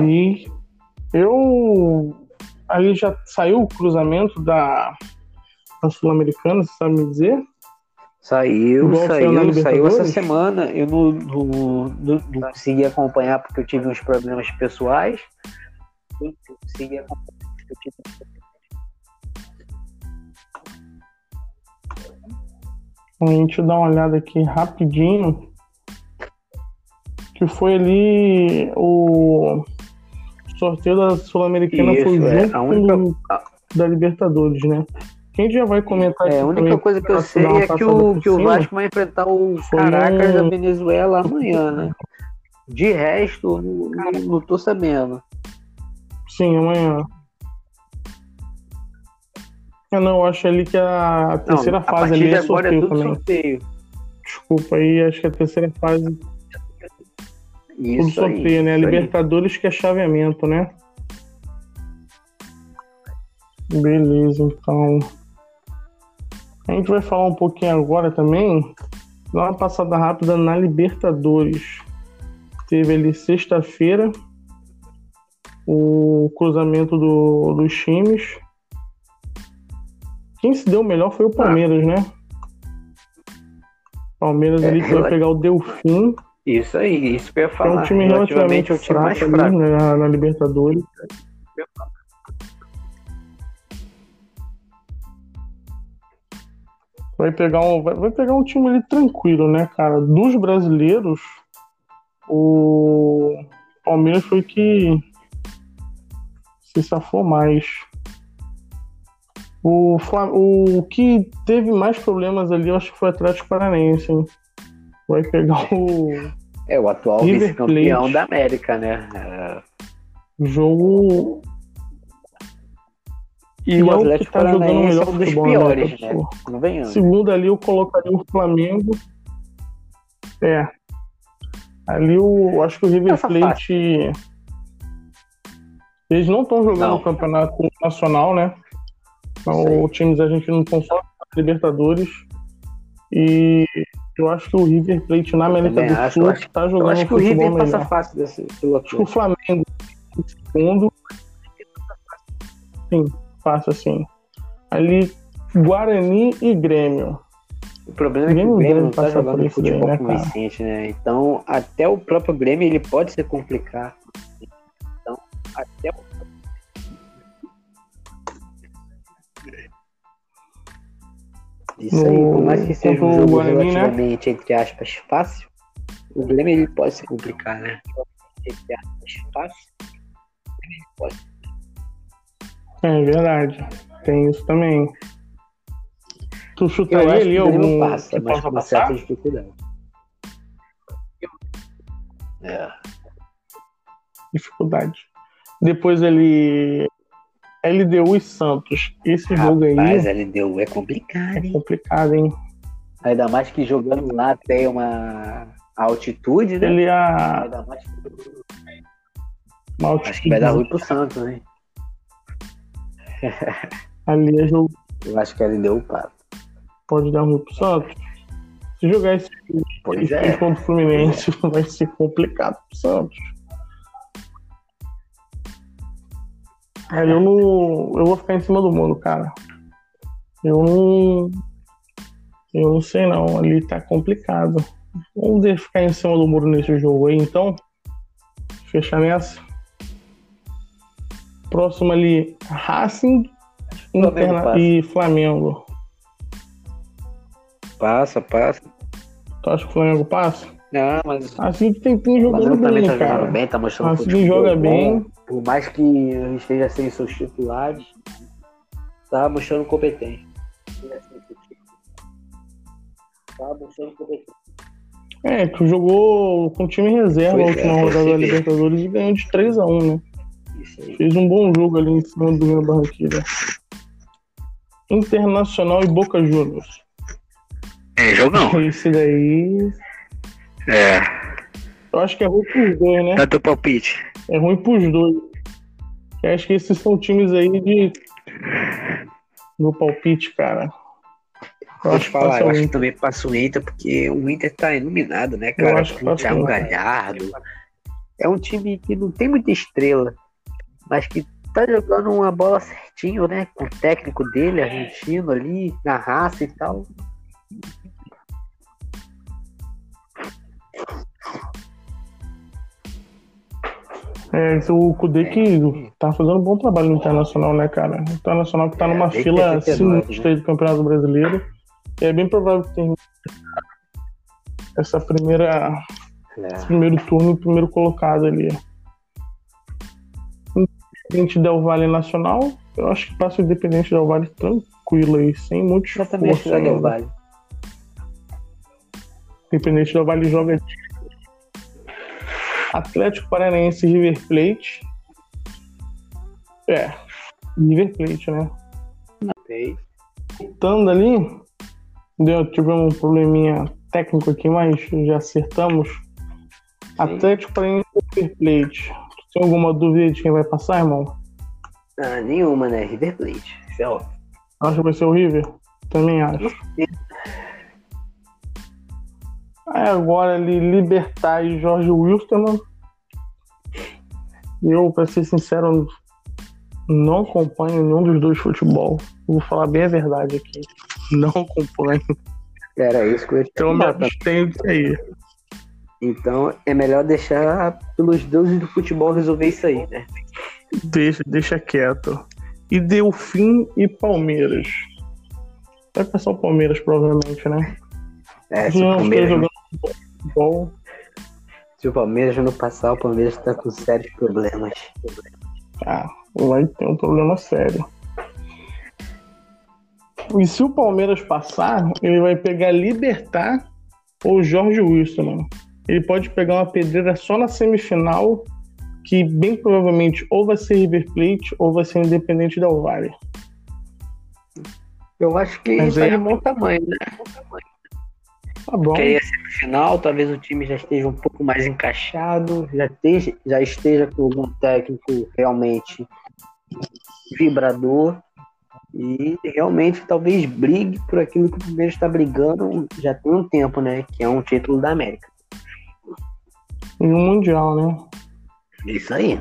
S2: E eu. Ali já saiu o cruzamento da, da Sul-Americana, você sabe me dizer?
S1: Saiu,
S2: Igual saiu
S1: saiu, essa semana. Eu não, não, não- não consegui acompanhar porque eu tive uns problemas pessoais. Eu consegui acompanhar porque eu tive uns problemas
S2: A gente dá uma olhada aqui rapidinho. Que foi ali o sorteio da Sul-Americana foi
S1: é,
S2: junto
S1: única-
S2: da Libertadores, né? Quem já vai comentar
S1: É, a única coisa que eu sei é que o, que o Vasco vai enfrentar o
S2: Foi
S1: Caracas
S2: um-
S1: da Venezuela amanhã, né? De resto, não, não, não tô sabendo.
S2: Sim, amanhã. Ah, não, eu acho ali que a
S1: Não,
S2: terceira
S1: a
S2: fase ali é
S1: é
S2: sorteio
S1: tudo
S2: também.
S1: sorteio.
S2: Desculpa aí, acho que a terceira fase tudo
S1: Isso aí,
S2: sorteio, né? A
S1: isso aí.
S2: Libertadores que é chaveamento, né? Beleza, então. A gente vai falar um pouquinho agora também, dar uma passada rápida na Libertadores. Teve ali sexta-feira o cruzamento do- dos times. Quem se deu melhor foi o Palmeiras, né? Palmeiras
S1: É,
S2: ali que vai pegar o Delfim,
S1: Isso aí, isso que eu ia
S2: que é
S1: falar.
S2: um time relativamente
S1: é o time mais
S2: fraco ali, né, na, na Libertadores. Vai pegar um, vai, vai pegar um time ali tranquilo, né, cara? Dos brasileiros, o Palmeiras foi que se safou mais. O, Fla- o que teve mais problemas ali, eu acho que foi o Atlético Paranaense, hein? Vai pegar o
S1: É o atual vice-campeão da América, né? É,
S2: jogo
S1: E
S2: E
S1: o
S2: é o que
S1: Atlético
S2: tá jogando
S1: Paranaense
S2: melhor
S1: é um dos
S2: futebol, né,
S1: piores, né?
S2: pessoal?
S1: Convenhamos.
S2: Segundo ali eu colocaria o Flamengo. É. Ali o acho que o River
S1: Essa
S2: Plate Eles não estão jogando
S1: Não.
S2: o campeonato nacional, né? Então, os times a gente não estão só Libertadores. E eu acho que o River Plate na América do
S1: acho,
S2: Sul
S1: eu acho- Eu
S2: jogando
S1: acho
S2: um
S1: que o River passa
S2: melhor.
S1: fácil desse pelo
S2: Acho que o Flamengo em segundo. Sim, passa assim. Ali, Guarani e Grêmio.
S1: O problema é que
S2: Grêmio
S1: o Grêmio
S2: deve
S1: não tá jogando futebol
S2: né,
S1: convincente, né? Então, até o próprio Grêmio ele pode se complicar. Então, até o Isso aí, por mais que seja um jogo
S2: Guarani, né?
S1: relativamente, entre aspas, fácil, o Grêmio ele pode se complicar, né? Entre aspas, fácil, ele pode
S2: É verdade. Tem isso também. Tu chutaria ali algum
S1: passa,
S2: que
S1: mas com certa dificuldade. É.
S2: Dificuldade. Depois ele. LDU e Santos. Esse jogo aí
S1: Rapaz, LDU é complicado,
S2: é
S1: hein?
S2: complicado, hein?
S1: Ainda mais que jogando lá tem uma altitude, né?
S2: Ele a.
S1: Ainda mais que...
S2: uma
S1: Acho que vai dar ruim pro Santos, né?
S2: Ali é jogo
S1: Eu acho que LDU passa.
S2: pode dar ruim pro Santos. Se jogar esse esse
S1: é.
S2: contra o Fluminense, vai ser complicado pro Santos. Cara, eu não. Eu vou ficar em cima do muro, cara. Eu não. Eu não sei não. Ali tá complicado. Vamos deixar ficar em cima do muro nesse jogo aí, então. Fechar nessa. Próximo ali, Racing Interna- e Flamengo.
S1: Passa, passa.
S2: Tu acha que o Flamengo passa?
S1: Não, mas
S2: Assim que tem, tem
S1: o
S2: jogando bem,
S1: tá
S2: cara.
S1: bem, tá mostrando
S2: Assim joga bem.
S1: Por mais que esteja sem seus titulares, tá mostrando competência. Tá mostrando competência.
S2: É, tu jogou com time reserva
S1: Pois
S2: a
S1: é,
S2: última
S1: foi
S2: rodada da. Libertadores e ganhou de 3x1, né?
S1: Isso aí.
S2: Fez um bom jogo ali em cima do Grêmio Barranquilla. Internacional e Boca Juniors.
S1: É, jogão.
S2: Esse daí.
S1: É.
S2: Eu acho que é ruim pros dois, né?
S1: Dá teu palpite.
S2: É ruim pros dois. Eu acho que esses são times aí de. No palpite, cara. Eu
S1: Vou
S2: acho
S1: falar, eu acho que também passa o Inter, porque o Inter tá iluminado, né, cara?
S2: acho que
S1: o Thiago
S2: Inter.
S1: Galhardo. É um time que não tem muita estrela, mas que tá jogando uma bola certinho, né? Com o técnico dele, argentino ali, na raça e tal.
S2: É, o Kudê
S1: É.
S2: que tá fazendo um bom trabalho no Internacional, né, cara? O Internacional que tá
S1: É,
S2: numa fila
S1: 89,
S2: sinistra aí do Campeonato Brasileiro. E é bem provável que tenha essa primeira,
S1: É.
S2: esse primeiro turno, o primeiro colocado ali. Independente Del Vale Nacional, eu acho que passa o Independente Del Vale tranquilo aí, sem muito
S1: Eu também acho que
S2: esforço
S1: vai
S2: ainda.
S1: Vale.
S2: Independente Del Vale joga Atlético Paranaense River Plate. É, River Plate, né?
S1: Sei.
S2: Voltando ali, deu, tivemos um probleminha técnico aqui, mas já acertamos. Atlético Paranaense River Plate. Tem alguma dúvida de quem vai passar, irmão?
S1: Ah, nenhuma, né? River Plate. Isso é óbvio.
S2: Acho que vai ser o River? Também acho. Aí agora ali, Libertar e Jorge Wilstermann. Eu, pra ser sincero, não acompanho nenhum dos dois futebol. Vou falar bem a verdade aqui. Não acompanho.
S1: Era isso que eu
S2: Então me abstenho disso aí.
S1: Então é melhor deixar pelos deuses do futebol resolver isso aí, né?
S2: Deixa, deixa quieto. E Delfim e Palmeiras. Vai passar o Palmeiras, provavelmente, né?
S1: É, se o Palmeiras,
S2: jogando futebol.
S1: se o Palmeiras não passar, o Palmeiras tá com sérios problemas.
S2: Ah, vai ter um problema sério. E se o Palmeiras passar, ele vai pegar Libertar ou Jorge Wilson, mano. Ele pode pegar uma pedreira só na semifinal, que bem provavelmente ou vai ser River Plate ou vai ser Independente Del Valle.
S1: Eu acho que
S2: Mas
S1: tá
S2: aí-
S1: de bom tamanho, né?
S2: Tá bom.
S1: Porque aí a final, talvez o time já esteja um pouco mais encaixado, já esteja, já esteja com algum técnico realmente vibrador e realmente talvez brigue por aquilo que o Palmeiras está brigando já tem um tempo, né? Que é um título da América.
S2: E um Mundial, né?
S1: Isso aí.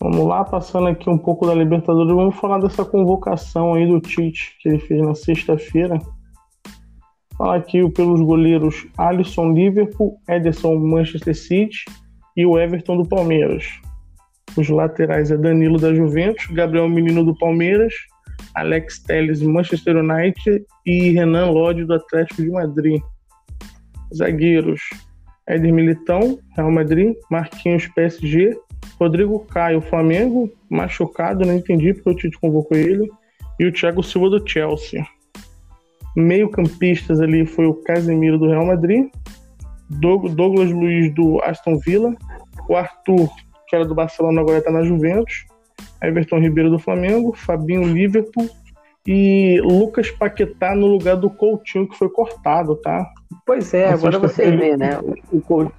S2: Vamos lá, passando aqui um pouco da Libertadores, vamos falar dessa convocação aí do Tite que ele fez na sexta-feira. Falar aqui pelos goleiros Alisson Liverpool, Ederson Manchester City e o Everton do Palmeiras. Os laterais é Danilo da Juventus, Gabriel Menino do Palmeiras, Alex Telles Manchester United e Renan Lodge do Atlético de Madrid. Zagueiros Éder Militão, Real Madrid, Marquinhos PSG, Rodrigo Caio, Flamengo, machucado, não entendi porque o Tite convocou ele, e o Thiago Silva do Chelsea. Meio-campistas ali foi o Casemiro do Real Madrid, Douglas Luiz do Aston Villa, o Arthur, que era do Barcelona, agora está na Juventus, Everton Ribeiro do Flamengo, Fabinho Liverpool e Lucas Paquetá no lugar do Coutinho, que foi cortado, tá?
S1: Pois é, agora você vê, né? O,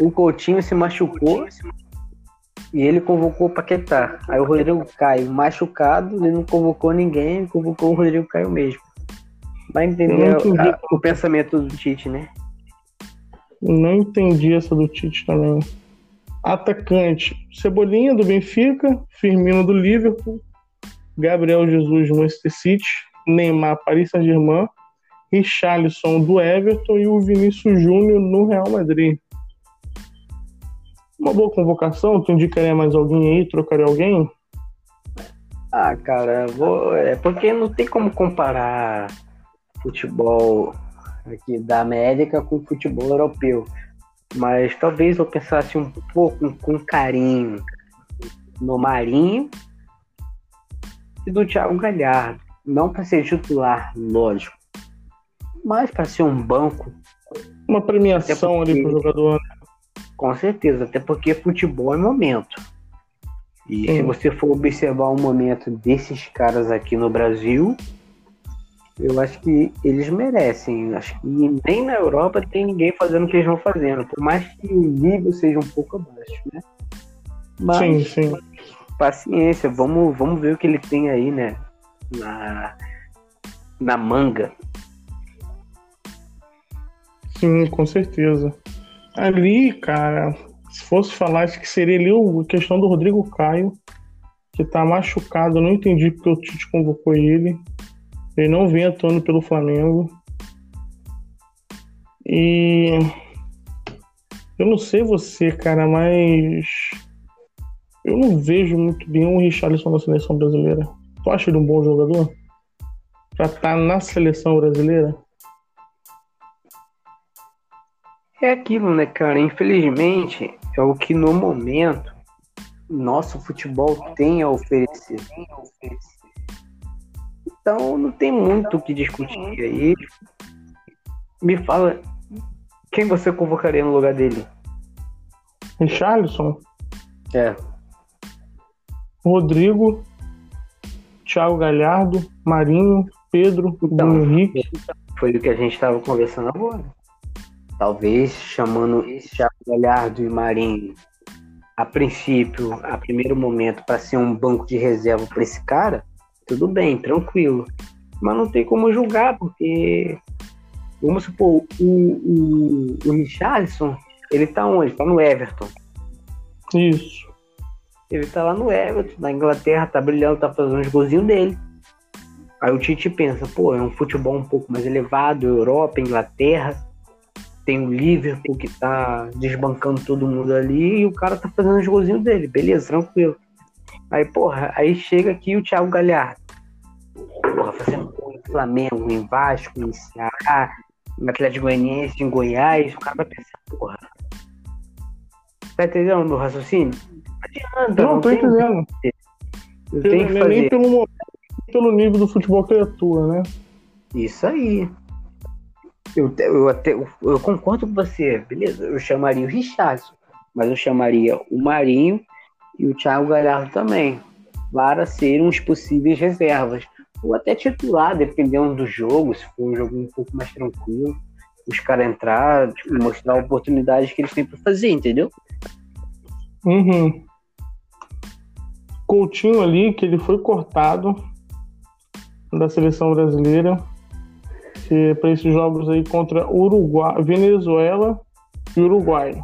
S1: o Coutinho se machucou e ele convocou o Paquetá. Aí o Rodrigo Caio machucado, ele não convocou ninguém, convocou o Rodrigo Caio mesmo. Vai entender a, o pensamento do Tite, né?
S2: Não entendi essa do Tite também. Atacante: Cebolinha do Benfica, Firmino do Liverpool, Gabriel Jesus do Manchester City, Neymar Paris Saint-Germain, Richarlison do Everton e o Vinícius Júnior no Real Madrid. Uma boa convocação? Tu indicaria mais alguém aí? Trocaria alguém?
S1: Ah, cara, vou... é porque não tem como comparar futebol aqui da América com futebol europeu. Mas talvez eu pensasse um pouco com carinho no Marinho e do Thiago Galhardo. Não para ser titular, lógico, mas para ser um banco.
S2: Uma premiação porque, ali para o jogador. Né?
S1: Com certeza, até porque futebol é momento. E Sim. se você for observar o momento desses caras aqui no Brasil, eu acho que eles merecem. Acho que nem na Europa tem ninguém fazendo o que eles vão fazendo, por mais que o nível seja um pouco abaixo, né?
S2: Mas, sim, sim.
S1: Paciência, vamos, vamos ver o que ele tem aí, né? Na, na manga.
S2: Sim, com certeza. Ali, cara, se fosse falar, acho que seria ali a questão do Rodrigo Caio, que tá machucado. Eu não entendi porque o Tite convocou ele. Ele não vem atuando pelo Flamengo. E eu não sei você, cara, mas eu não vejo muito bem o Richarlison na seleção brasileira. Tu acha ele um bom jogador? Pra estar tá na seleção brasileira?
S1: É aquilo, né, cara? Infelizmente, é o que no momento nosso futebol tem a oferecer. Então não tem muito o que discutir aí. Me fala quem você convocaria no lugar dele?
S2: Richarlison?
S1: É.
S2: Rodrigo, Thiago Galhardo, Marinho, Pedro, então, Bruno Henrique.
S1: Foi o que a gente estava conversando agora. Talvez chamando Thiago Galhardo e Marinho a princípio, a primeiro momento, para ser um banco de reserva para esse cara, tudo bem, tranquilo. Mas não tem como julgar, porque, vamos supor, o, o, o Richardson, ele tá onde? Tá no Everton.
S2: Isso.
S1: Ele tá lá no Everton, na Inglaterra, tá brilhando, tá fazendo os golzinhos dele. Aí o Tite pensa, pô, é um futebol um pouco mais elevado, Europa, Inglaterra tem o Liverpool que tá desbancando todo mundo ali e o cara tá fazendo os golzinhos dele, beleza, tranquilo. Aí, porra, aí chega aqui o Thiago Galhardo. Porra, fazendo gol em Flamengo, em Vasco, em Ceará, em Atlético Goianiense, em Goiás, o cara vai pensar, porra. Tá entendendo meu raciocínio?
S2: Não adianta, não, não tô entendendo. Não tem que fazer. Nem pelo, pelo nível do futebol que ele atua, né?
S1: Isso aí. Eu, eu, até, eu concordo com você, beleza? Eu chamaria o Richardson, mas eu chamaria o Marinho e o Thiago Galhardo também, para serem os possíveis reservas. Ou até titular, dependendo do jogo, se for um jogo um pouco mais tranquilo. os caras entrar e mostrar a oportunidade que eles têm para fazer, entendeu?
S2: Uhum. Coutinho ali, que ele foi cortado da seleção brasileira para esses jogos aí contra Uruguai, Venezuela e Uruguai.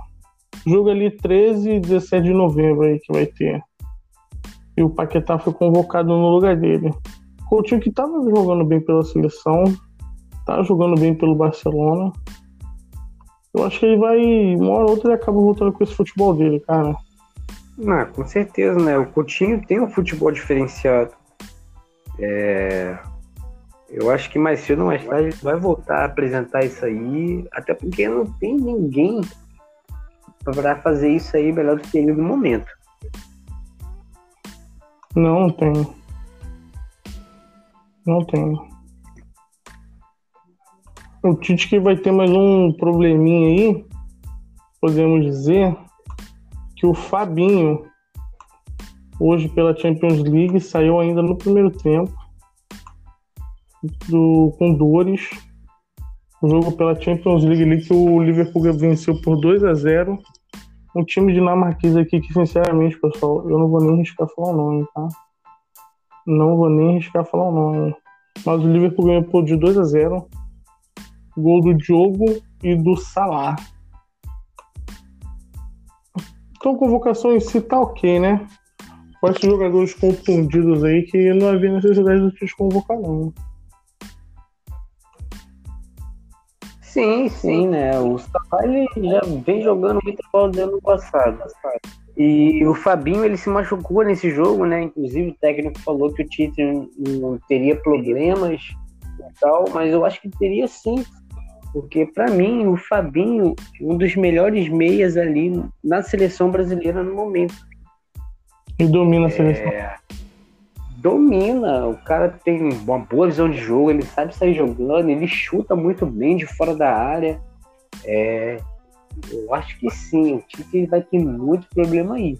S2: Jogo ali 13 e 17 de novembro aí que vai ter. E o Paquetá foi convocado no lugar dele. Coutinho que estava jogando bem pela seleção, tá jogando bem pelo Barcelona. Eu acho que ele vai, uma hora ou outra, ele acaba voltando com esse futebol dele, cara.
S1: Ah, com certeza, né? O Coutinho tem um futebol diferenciado. É... Eu acho que mais cedo ou mais tarde vai voltar a apresentar isso aí, até porque não tem ninguém para fazer isso aí melhor do que ele no momento.
S2: Não tem. Não tem. O Tite que vai ter mais um probleminha aí, podemos dizer, que o Fabinho, hoje pela Champions League, saiu ainda no primeiro tempo do, com dores. O jogo pela Champions League que o Liverpool venceu por 2 a 0 Um time dinamarquês aqui que, sinceramente, pessoal, eu não vou nem arriscar falar o nome, tá? Não vou nem arriscar falar o nome. Mas o Liverpool ganhou por de 2 a 0 Gol do Diogo e do Salah. Então, convocação em si tá ok, né? Esses jogadores contundidos aí que não havia necessidade de te convocar, não.
S1: Sim, sim, né? O Salah ele já vem jogando muito bola do ano passado. E o Fabinho ele se machucou nesse jogo, né? Inclusive o técnico falou que o Tite não teria problemas e tal, mas eu acho que teria sim porque, para mim, o Fabinho é um dos melhores meias ali na seleção brasileira no momento.
S2: E domina a seleção. É,
S1: domina. O cara tem uma boa visão de jogo, ele sabe sair jogando, ele chuta muito bem de fora da área. É, eu acho que sim, o Tite vai ter muito problema aí.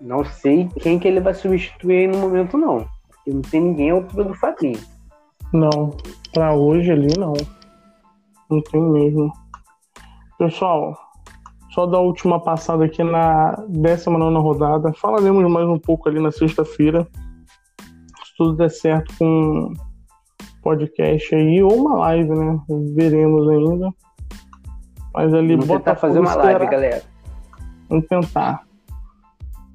S1: Não sei quem que ele vai substituir no momento, não. Porque não tem ninguém ao altura do Fabinho.
S2: Não, para hoje ali não. Não tem mesmo. Pessoal, só dar a última passada aqui na 19 rodada. Falaremos mais um pouco ali na sexta-feira. Tudo der certo com podcast aí ou uma live, né? Veremos ainda. Mas ali
S1: Vamos tentar fazer uma live, galera.
S2: Vamos tentar.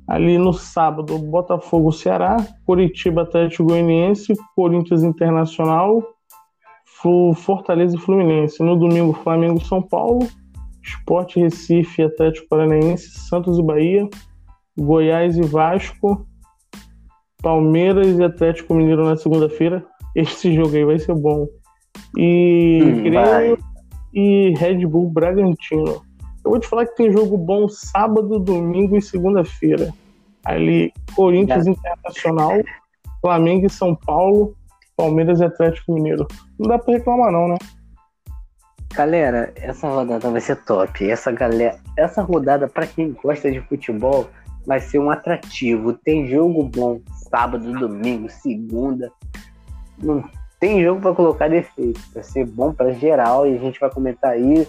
S2: Ali no sábado, Botafogo Ceará, Curitiba Atlético Goianiense, Corinthians Internacional, Fortaleza e Fluminense. No domingo, Flamengo São Paulo, Esporte Recife, Atlético Paranaense, Santos e Bahia, Goiás e Vasco, Palmeiras e Atlético Mineiro na segunda-feira. Esse jogo aí vai ser bom. E hum, Grêmio e Red Bull Bragantino. Eu vou te falar que tem jogo bom sábado, domingo e segunda-feira. Ali, Corinthians é. Internacional, Flamengo e São Paulo, Palmeiras e Atlético Mineiro. Não dá pra reclamar, não, né?
S1: Galera, essa rodada vai ser top. Essa galera, essa rodada para quem gosta de futebol vai ser um atrativo. Tem jogo bom sábado, domingo, segunda. Não tem jogo para colocar defeito. Vai ser bom para geral e a gente vai comentar aí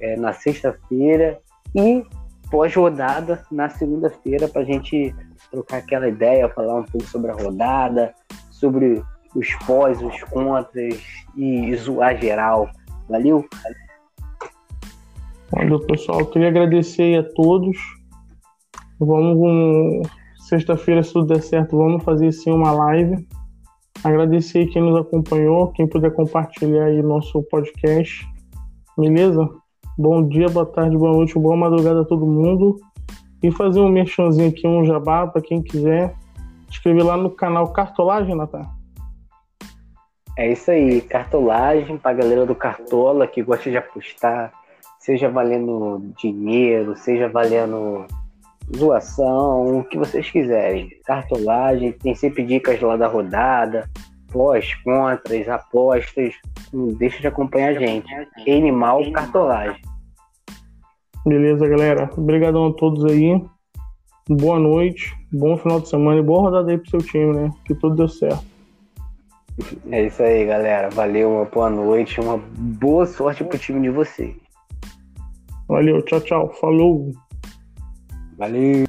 S1: é, na sexta-feira e pós-rodada na segunda-feira para a gente trocar aquela ideia, falar um pouco sobre a rodada, sobre os pós, os contras e zoar geral. Valeu?
S2: Olha, pessoal, queria agradecer a todos. Vamos, sexta-feira, se tudo der certo, vamos fazer sim uma live. Agradecer quem nos acompanhou, quem puder compartilhar aí nosso podcast. Beleza? Bom dia, boa tarde, boa noite, boa madrugada a todo mundo. E fazer um merchanzinho aqui, um jabá, para quem quiser. Inscrever lá no canal Cartolagem, Natan.
S1: É isso aí, cartolagem para galera do Cartola que gosta de apostar, seja valendo dinheiro, seja valendo zoação, o que vocês quiserem. Cartolagem, tem sempre dicas lá da rodada, pós, contras, apostas. Não deixa de acompanhar a gente. Animal Cartolagem.
S2: Beleza, galera. Obrigadão a todos aí. Boa noite, bom final de semana e boa rodada aí pro seu time, né? Que tudo deu certo.
S1: É isso aí, galera. Valeu, uma boa noite, uma boa sorte pro time de vocês.
S2: Valeu, tchau, tchau. Falou.
S1: Valeu.